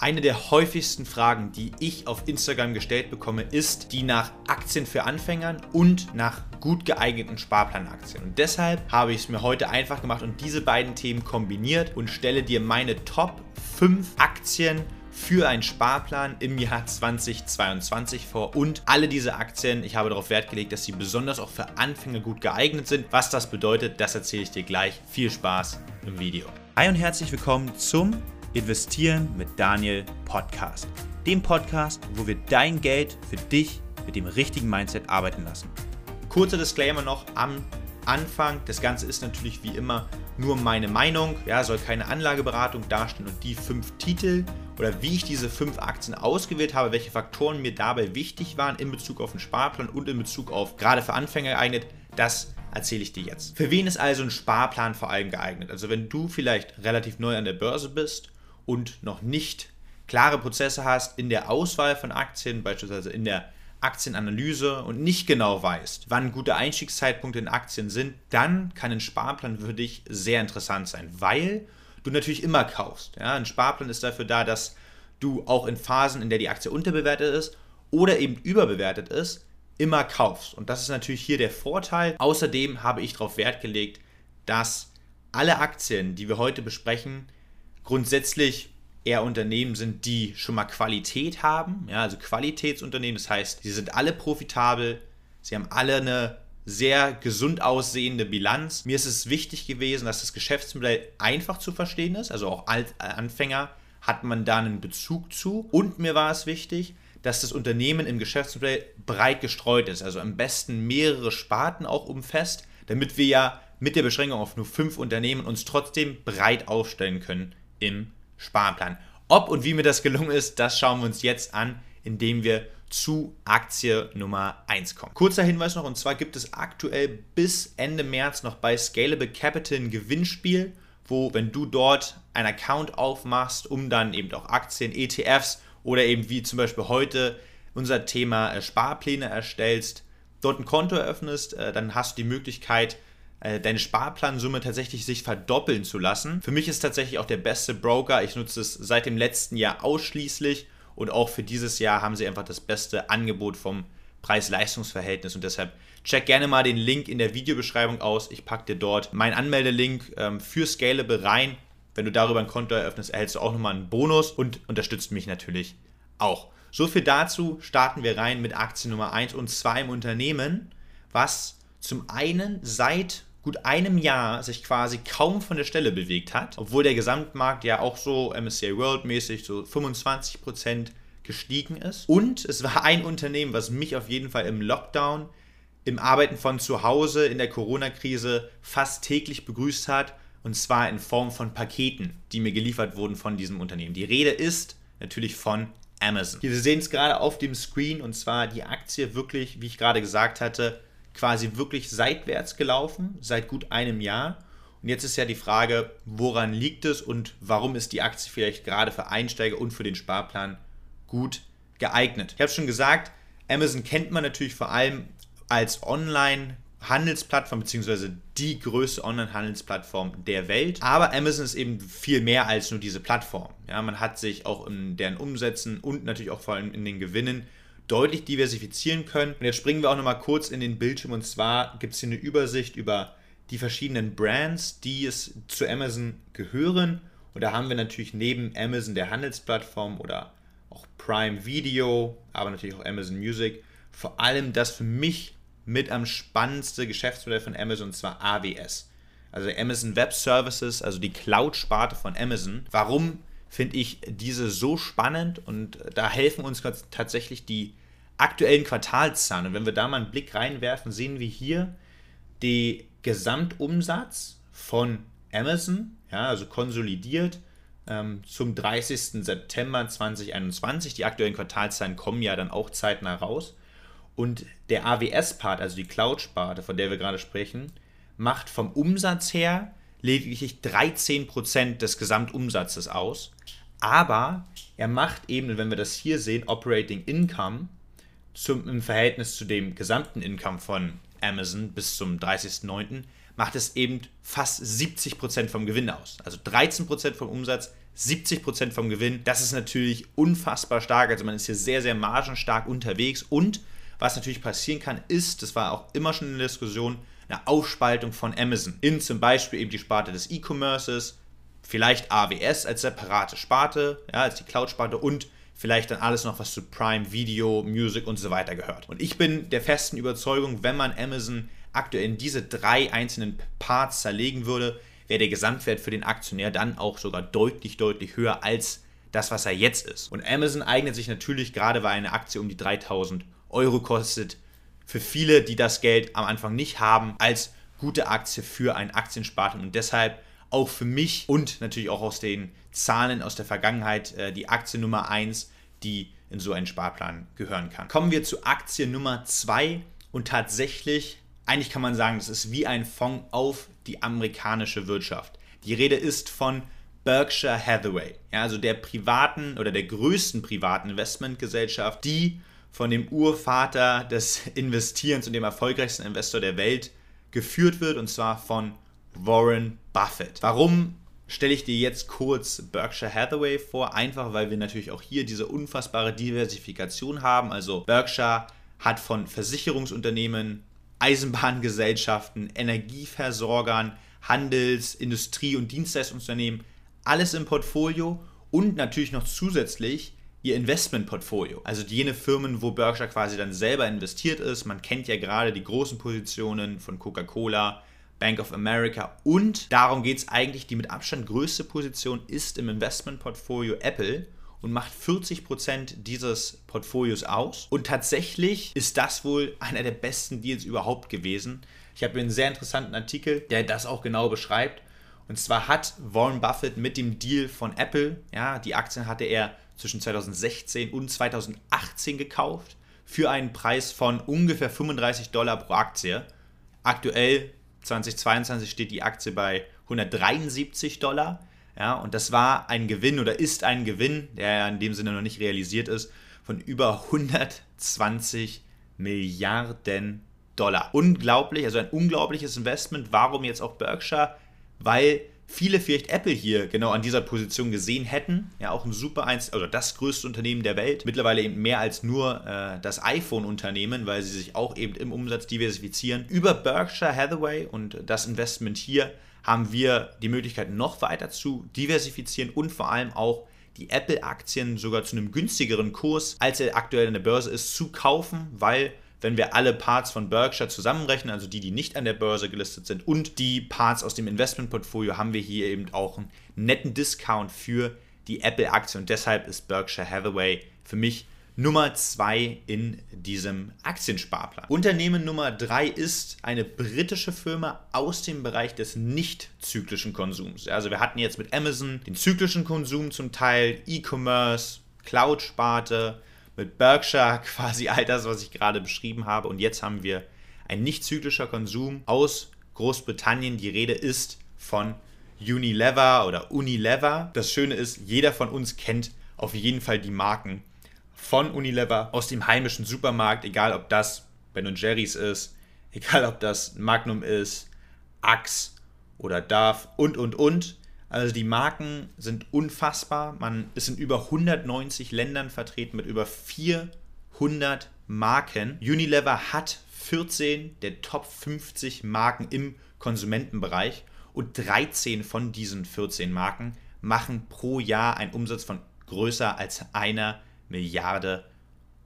Eine der häufigsten Fragen, die ich auf Instagram gestellt bekomme, ist die nach Aktien für Anfängern und nach gut geeigneten Sparplanaktien. Und deshalb habe ich es mir heute einfach gemacht und diese beiden Themen kombiniert und stelle dir meine Top 5 Aktien für einen Sparplan im Jahr 2022 vor. Und alle diese Aktien, ich habe darauf Wert gelegt, dass sie besonders auch für Anfänger gut geeignet sind. Was das bedeutet, das erzähle ich dir gleich. Viel Spaß im Video. Hi und herzlich willkommen zum Investieren mit Daniel Podcast. Dem Podcast, wo wir dein Geld für dich mit dem richtigen Mindset arbeiten lassen. Kurzer Disclaimer noch am Anfang. Das Ganze ist natürlich wie immer nur meine Meinung. Ja, soll keine Anlageberatung darstellen und die fünf Titel oder wie ich diese fünf Aktien ausgewählt habe, welche Faktoren mir dabei wichtig waren in Bezug auf den Sparplan und in Bezug auf gerade für Anfänger geeignet, das erzähle ich dir jetzt. Für wen ist also ein Sparplan vor allem geeignet? Also wenn du vielleicht relativ neu an der Börse bist und noch nicht klare Prozesse hast in der Auswahl von Aktien, beispielsweise in der Aktienanalyse und nicht genau weißt, wann gute Einstiegszeitpunkte in Aktien sind, dann kann ein Sparplan für dich sehr interessant sein, weil du natürlich immer kaufst. Ja, ein Sparplan ist dafür da, dass du auch in Phasen, in der die Aktie unterbewertet ist oder eben überbewertet ist, immer kaufst. Und das ist natürlich hier der Vorteil. Außerdem habe ich darauf Wert gelegt, dass alle Aktien, die wir heute besprechen, grundsätzlich eher Unternehmen sind, die schon mal Qualität haben, ja, also Qualitätsunternehmen, das heißt, sie sind alle profitabel, sie haben alle eine sehr gesund aussehende Bilanz. Mir ist es wichtig gewesen, dass das Geschäftsmodell einfach zu verstehen ist, also auch als Anfänger hat man da einen Bezug zu. Und mir war es wichtig, dass das Unternehmen im Geschäftsmodell breit gestreut ist, also am besten mehrere Sparten auch umfasst, damit wir ja mit der Beschränkung auf nur fünf Unternehmen uns trotzdem breit aufstellen können im Sparplan. Ob und wie mir das gelungen ist, das schauen wir uns jetzt an, indem wir zu Aktie Nummer 1 kommen. Kurzer Hinweis noch, und zwar gibt es aktuell bis Ende März noch bei Scalable Capital ein Gewinnspiel, wo, wenn du dort einen Account aufmachst, um dann eben auch Aktien, ETFs oder eben wie zum Beispiel heute unser Thema äh, Sparpläne erstellst, dort ein Konto eröffnest, äh, dann hast du die Möglichkeit, äh, deine Sparplansumme tatsächlich sich verdoppeln zu lassen. Für mich ist tatsächlich auch der beste Broker. Ich nutze es seit dem letzten Jahr ausschließlich und auch für dieses Jahr haben sie einfach das beste Angebot vom Preis-Leistungs-Verhältnis und deshalb check gerne mal den Link in der Videobeschreibung aus. Ich packe dir dort meinen Anmeldelink ähm, für Scalable rein. Wenn du darüber ein Konto eröffnest, erhältst du auch nochmal einen Bonus und unterstützt mich natürlich auch. So viel dazu. Starten wir rein mit Aktie Nummer 1 und zwar im Unternehmen, was zum einen seit gut einem Jahr sich quasi kaum von der Stelle bewegt hat, obwohl der Gesamtmarkt ja auch so MSCI World mäßig so 25% gestiegen ist. Und es war ein Unternehmen, was mich auf jeden Fall im Lockdown, im Arbeiten von zu Hause, in der Corona-Krise fast täglich begrüßt hat. Und zwar in Form von Paketen, die mir geliefert wurden von diesem Unternehmen. Die Rede ist natürlich von Amazon. Wir sehen es gerade auf dem Screen und zwar die Aktie wirklich, wie ich gerade gesagt hatte, quasi wirklich seitwärts gelaufen, seit gut einem Jahr. Und jetzt ist ja die Frage, woran liegt es und warum ist die Aktie vielleicht gerade für Einsteiger und für den Sparplan gut geeignet? Ich habe schon gesagt, Amazon kennt man natürlich vor allem als Online- Handelsplattform beziehungsweise die größte Online-Handelsplattform der Welt. Aber Amazon ist eben viel mehr als nur diese Plattform. Ja, man hat sich auch in deren Umsätzen und natürlich auch vor allem in den Gewinnen deutlich diversifizieren können. Und jetzt springen wir auch nochmal kurz in den Bildschirm und zwar gibt es hier eine Übersicht über die verschiedenen Brands, die es zu Amazon gehören. Und da haben wir natürlich neben Amazon der Handelsplattform oder auch Prime Video, aber natürlich auch Amazon Music, vor allem das für mich mit am spannendste Geschäftsmodell von Amazon, und zwar AWS. Also Amazon Web Services, also die Cloud-Sparte von Amazon. Warum finde ich diese so spannend und da helfen uns tatsächlich die aktuellen Quartalszahlen. Und wenn wir da mal einen Blick reinwerfen, sehen wir hier den Gesamtumsatz von Amazon, ja, also konsolidiert ähm, zum 30. September 2021. Die aktuellen Quartalszahlen kommen ja dann auch zeitnah raus. Und der AWS-Part, also die Cloud-Sparte, von der wir gerade sprechen, macht vom Umsatz her lediglich 13% des Gesamtumsatzes aus. Aber er macht eben, wenn wir das hier sehen, Operating Income zum, im Verhältnis zu dem gesamten Income von Amazon bis zum 30.09. macht es eben fast 70% vom Gewinn aus. Also 13% vom Umsatz, 70% vom Gewinn. Das ist natürlich unfassbar stark. Also man ist hier sehr, sehr margenstark unterwegs. Und was natürlich passieren kann, ist, das war auch immer schon in der Diskussion, eine Aufspaltung von Amazon in zum Beispiel eben die Sparte des E-Commerces, vielleicht AWS als separate Sparte, ja, als die Cloud-Sparte und vielleicht dann alles noch, was zu Prime, Video, Music und so weiter gehört. Und ich bin der festen Überzeugung, wenn man Amazon aktuell in diese drei einzelnen Parts zerlegen würde, wäre der Gesamtwert für den Aktionär dann auch sogar deutlich, deutlich höher als das, was er jetzt ist. Und Amazon eignet sich natürlich gerade, weil eine Aktie um die 3000 Euro kostet, für viele, die das Geld am Anfang nicht haben, als gute Aktie für einen Aktiensparten und deshalb auch für mich und natürlich auch aus den Zahlen aus der Vergangenheit äh, die Aktie Nummer 1, die in so einen Sparplan gehören kann. Kommen wir zu Aktie Nummer 2 und tatsächlich, eigentlich kann man sagen, das ist wie ein Fonds auf die amerikanische Wirtschaft. Die Rede ist von Berkshire Hathaway, ja, also der privaten oder der größten privaten Investmentgesellschaft, die von dem Urvater des Investierens und dem erfolgreichsten Investor der Welt geführt wird, und zwar von Warren Buffett. Warum stelle ich dir jetzt kurz Berkshire Hathaway vor? Einfach, weil wir natürlich auch hier diese unfassbare Diversifikation haben. Also Berkshire hat von Versicherungsunternehmen, Eisenbahngesellschaften, Energieversorgern, Handels-, Industrie- und Dienstleistungsunternehmen alles im Portfolio und natürlich noch zusätzlich ihr Investmentportfolio. Also jene Firmen, wo Berkshire quasi dann selber investiert ist. Man kennt ja gerade die großen Positionen von Coca-Cola, Bank of America und darum geht es eigentlich, die mit Abstand größte Position ist im Investmentportfolio Apple und macht 40% dieses Portfolios aus. Und tatsächlich ist das wohl einer der besten Deals überhaupt gewesen. Ich habe einen sehr interessanten Artikel, der das auch genau beschreibt. Und zwar hat Warren Buffett mit dem Deal von Apple, ja, die Aktien hatte er zwischen 2016 und 2018 gekauft, für einen Preis von ungefähr 35 Dollar pro Aktie. Aktuell 2022 steht die Aktie bei 173 Dollar. Ja, und das war ein Gewinn oder ist ein Gewinn, der in dem Sinne noch nicht realisiert ist, von über 120 Milliarden Dollar. Unglaublich, also ein unglaubliches Investment. Warum jetzt auch Berkshire? Weil viele vielleicht Apple hier genau an dieser Position gesehen hätten. Ja, auch ein super eins, also das größte Unternehmen der Welt. Mittlerweile eben mehr als nur äh, das iPhone-Unternehmen, weil sie sich auch eben im Umsatz diversifizieren. Über Berkshire Hathaway und das Investment hier haben wir die Möglichkeit, noch weiter zu diversifizieren und vor allem auch die Apple-Aktien sogar zu einem günstigeren Kurs, als er aktuell in der Börse ist, zu kaufen, weil wenn wir alle Parts von Berkshire zusammenrechnen, also die, die nicht an der Börse gelistet sind und die Parts aus dem Investmentportfolio, haben wir hier eben auch einen netten Discount für die Apple-Aktie und deshalb ist Berkshire Hathaway für mich Nummer 2 in diesem Aktiensparplan. Unternehmen Nummer 3 ist eine britische Firma aus dem Bereich des nicht zyklischen Konsums. Also wir hatten jetzt mit Amazon den zyklischen Konsum zum Teil, E-Commerce, Cloud-Sparte, mit Berkshire quasi all das, was ich gerade beschrieben habe. Und jetzt haben wir ein nicht zyklischer Konsum aus Großbritannien. Die Rede ist von Unilever oder Unilever. Das Schöne ist, jeder von uns kennt auf jeden Fall die Marken von Unilever aus dem heimischen Supermarkt, egal ob das Ben Jerry's ist, egal ob das Magnum ist, Axe oder Dove und und und. Also die Marken sind unfassbar. Man ist in über 190 Ländern vertreten mit über 400 Marken. Unilever hat 14 der Top 50 Marken im Konsumentenbereich und 13 von diesen 14 Marken machen pro Jahr einen Umsatz von größer als einer Milliarde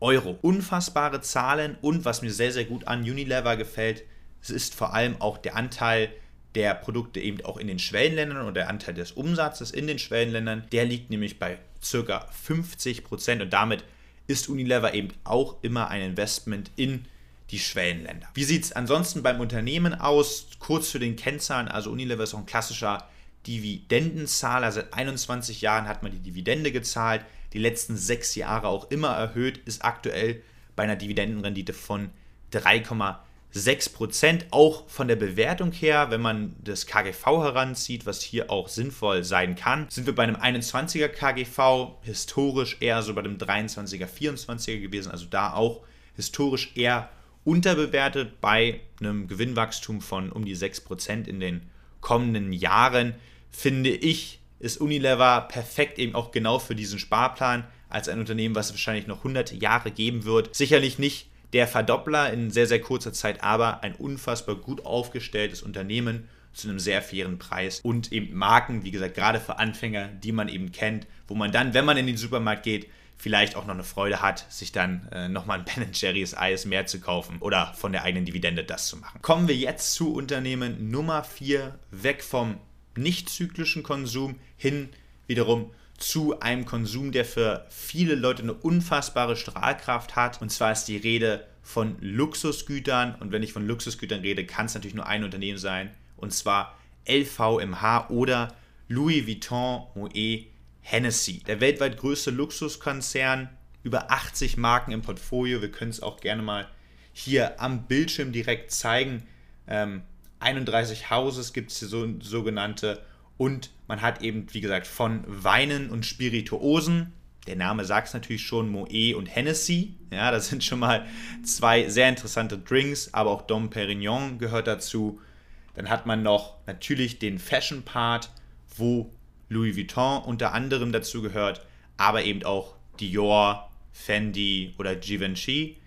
Euro. Unfassbare Zahlen und was mir sehr, sehr gut an Unilever gefällt, es ist vor allem auch der Anteil der Produkte eben auch in den Schwellenländern und der Anteil des Umsatzes in den Schwellenländern, der liegt nämlich bei ca. 50 Prozent und damit ist Unilever eben auch immer ein Investment in die Schwellenländer. Wie sieht es ansonsten beim Unternehmen aus? Kurz zu den Kennzahlen. Also Unilever ist auch ein klassischer Dividendenzahler. Seit 21 Jahren hat man die Dividende gezahlt. Die letzten sechs Jahre auch immer erhöht, ist aktuell bei einer Dividendenrendite von 3,7 6%, auch von der Bewertung her, wenn man das KGV heranzieht, was hier auch sinnvoll sein kann, sind wir bei einem 21er KGV, historisch eher so bei dem 23er, 24er gewesen, also da auch historisch eher unterbewertet bei einem Gewinnwachstum von um die 6% in den kommenden Jahren, finde ich, ist Unilever perfekt eben auch genau für diesen Sparplan als ein Unternehmen, was es wahrscheinlich noch 100 Jahre geben wird. Sicherlich nicht der Verdoppler in sehr, sehr kurzer Zeit, aber ein unfassbar gut aufgestelltes Unternehmen zu einem sehr fairen Preis und eben Marken, wie gesagt, gerade für Anfänger, die man eben kennt, wo man dann, wenn man in den Supermarkt geht, vielleicht auch noch eine Freude hat, sich dann äh, nochmal ein Ben Jerry's Eis mehr zu kaufen oder von der eigenen Dividende das zu machen. Kommen wir jetzt zu Unternehmen Nummer 4, weg vom nicht zyklischen Konsum hin wiederum zu einem Konsum, der für viele Leute eine unfassbare Strahlkraft hat. Und zwar ist die Rede von Luxusgütern. Und wenn ich von Luxusgütern rede, kann es natürlich nur ein Unternehmen sein. Und zwar LVMH oder Louis Vuitton Moet Hennessy. Der weltweit größte Luxuskonzern, über 80 Marken im Portfolio. Wir können es auch gerne mal hier am Bildschirm direkt zeigen. Ähm, 31 Houses gibt es hier so, sogenannte und man hat eben, wie gesagt, von Weinen und Spirituosen, der Name sagt es natürlich schon, Moe und Hennessy. Ja, das sind schon mal zwei sehr interessante Drinks, aber auch Dom Perignon gehört dazu. Dann hat man noch natürlich den Fashion-Part, wo Louis Vuitton unter anderem dazu gehört, aber eben auch Dior, Fendi oder Givenchy.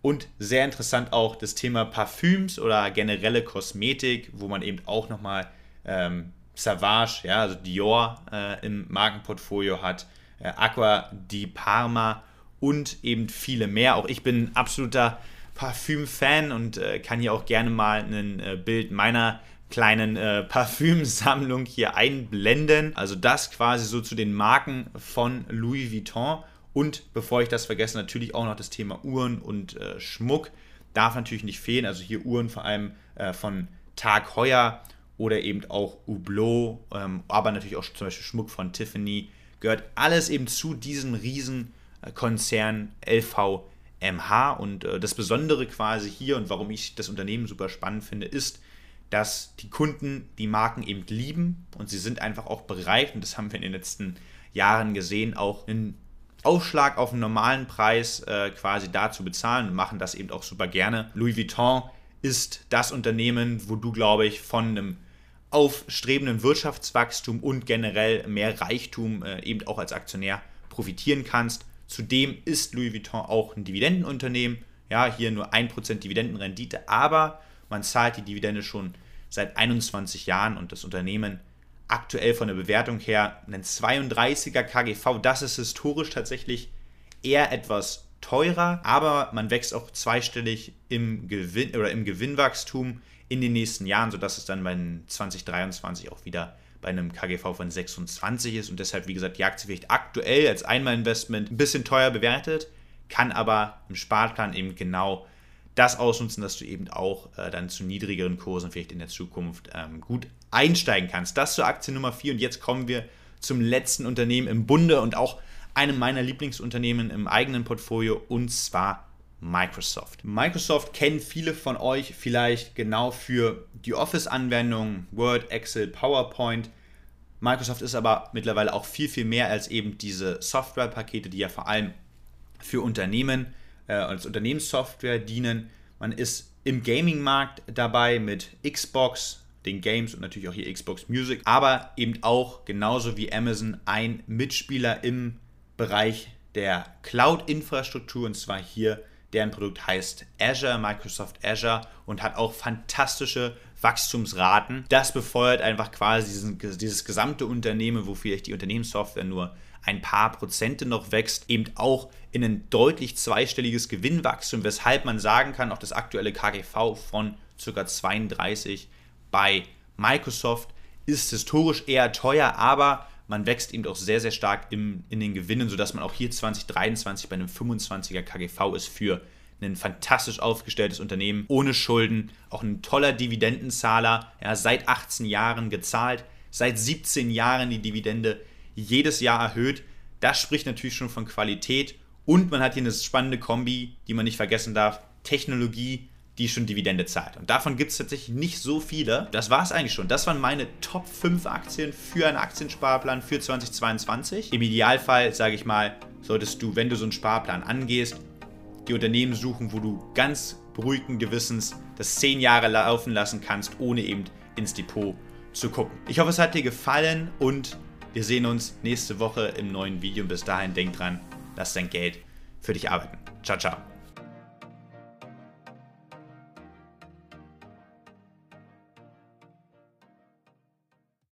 Und sehr interessant auch das Thema Parfüms oder generelle Kosmetik, wo man eben auch nochmal ähm, Savage, ja, also Dior äh, im Markenportfolio hat, äh, Aqua di Parma und eben viele mehr. Auch ich bin ein absoluter Parfüm-Fan und äh, kann hier auch gerne mal ein äh, Bild meiner kleinen äh, Parfümsammlung hier einblenden. Also das quasi so zu den Marken von Louis Vuitton. Und bevor ich das vergesse, natürlich auch noch das Thema Uhren und äh, Schmuck. Darf natürlich nicht fehlen. Also hier Uhren vor allem von Tag Heuer oder eben auch Hublot, ähm, aber natürlich auch zum Beispiel Schmuck von Tiffany, gehört alles eben zu diesem riesen äh, LVMH. Und äh, das Besondere quasi hier und warum ich das Unternehmen super spannend finde, ist, dass die Kunden die Marken eben lieben und sie sind einfach auch bereit, und das haben wir in den letzten Jahren gesehen, auch einen Aufschlag auf einen normalen Preis äh, quasi da zu bezahlen und machen das eben auch super gerne. Louis Vuitton ist das Unternehmen, wo du, glaube ich, von einem aufstrebenden Wirtschaftswachstum und generell mehr Reichtum äh, eben auch als Aktionär profitieren kannst. Zudem ist Louis Vuitton auch ein Dividendenunternehmen. Ja, hier nur 1% Dividendenrendite, aber man zahlt die Dividende schon seit 21 Jahren und das Unternehmen aktuell von der Bewertung her einen 32er KGV. Das ist historisch tatsächlich eher etwas teurer, aber man wächst auch zweistellig im Gewinn oder im Gewinnwachstum in den nächsten Jahren, sodass es dann bei 2023 auch wieder bei einem KGV von 26 ist und deshalb, wie gesagt, die Aktie vielleicht aktuell als Einmalinvestment ein bisschen teuer bewertet, kann aber im Sparplan eben genau das ausnutzen, dass du eben auch äh, dann zu niedrigeren Kursen vielleicht in der Zukunft ähm, gut einsteigen kannst. Das zur Aktie Nummer 4 und jetzt kommen wir zum letzten Unternehmen im Bunde und auch einem meiner Lieblingsunternehmen im eigenen Portfolio und zwar Microsoft. Microsoft kennen viele von euch vielleicht genau für die Office-Anwendungen, Word, Excel, PowerPoint. Microsoft ist aber mittlerweile auch viel, viel mehr als eben diese Softwarepakete, die ja vor allem für Unternehmen äh, als Unternehmenssoftware dienen. Man ist im Gaming-Markt dabei mit Xbox, den Games und natürlich auch hier Xbox Music, aber eben auch genauso wie Amazon ein Mitspieler im Bereich der Cloud-Infrastruktur und zwar hier Deren Produkt heißt Azure, Microsoft Azure und hat auch fantastische Wachstumsraten. Das befeuert einfach quasi diesen, dieses gesamte Unternehmen, wo vielleicht die Unternehmenssoftware nur ein paar Prozente noch wächst, eben auch in ein deutlich zweistelliges Gewinnwachstum, weshalb man sagen kann, auch das aktuelle KGV von ca. 32 bei Microsoft ist historisch eher teuer, aber man wächst eben auch sehr, sehr stark im, in den Gewinnen, sodass man auch hier 2023 bei einem 25er KGV ist für ein fantastisch aufgestelltes Unternehmen, ohne Schulden, auch ein toller Dividendenzahler, ja, seit 18 Jahren gezahlt, seit 17 Jahren die Dividende jedes Jahr erhöht. Das spricht natürlich schon von Qualität und man hat hier eine spannende Kombi, die man nicht vergessen darf. Technologie die schon Dividende zahlt. Und davon gibt es tatsächlich nicht so viele. Das war es eigentlich schon. Das waren meine Top 5 Aktien für einen Aktiensparplan für 2022. Im Idealfall, sage ich mal, solltest du, wenn du so einen Sparplan angehst, die Unternehmen suchen, wo du ganz beruhigten Gewissens das 10 Jahre laufen lassen kannst, ohne eben ins Depot zu gucken. Ich hoffe, es hat dir gefallen und wir sehen uns nächste Woche im neuen Video. Bis dahin denk dran, lass dein Geld für dich arbeiten. Ciao, ciao.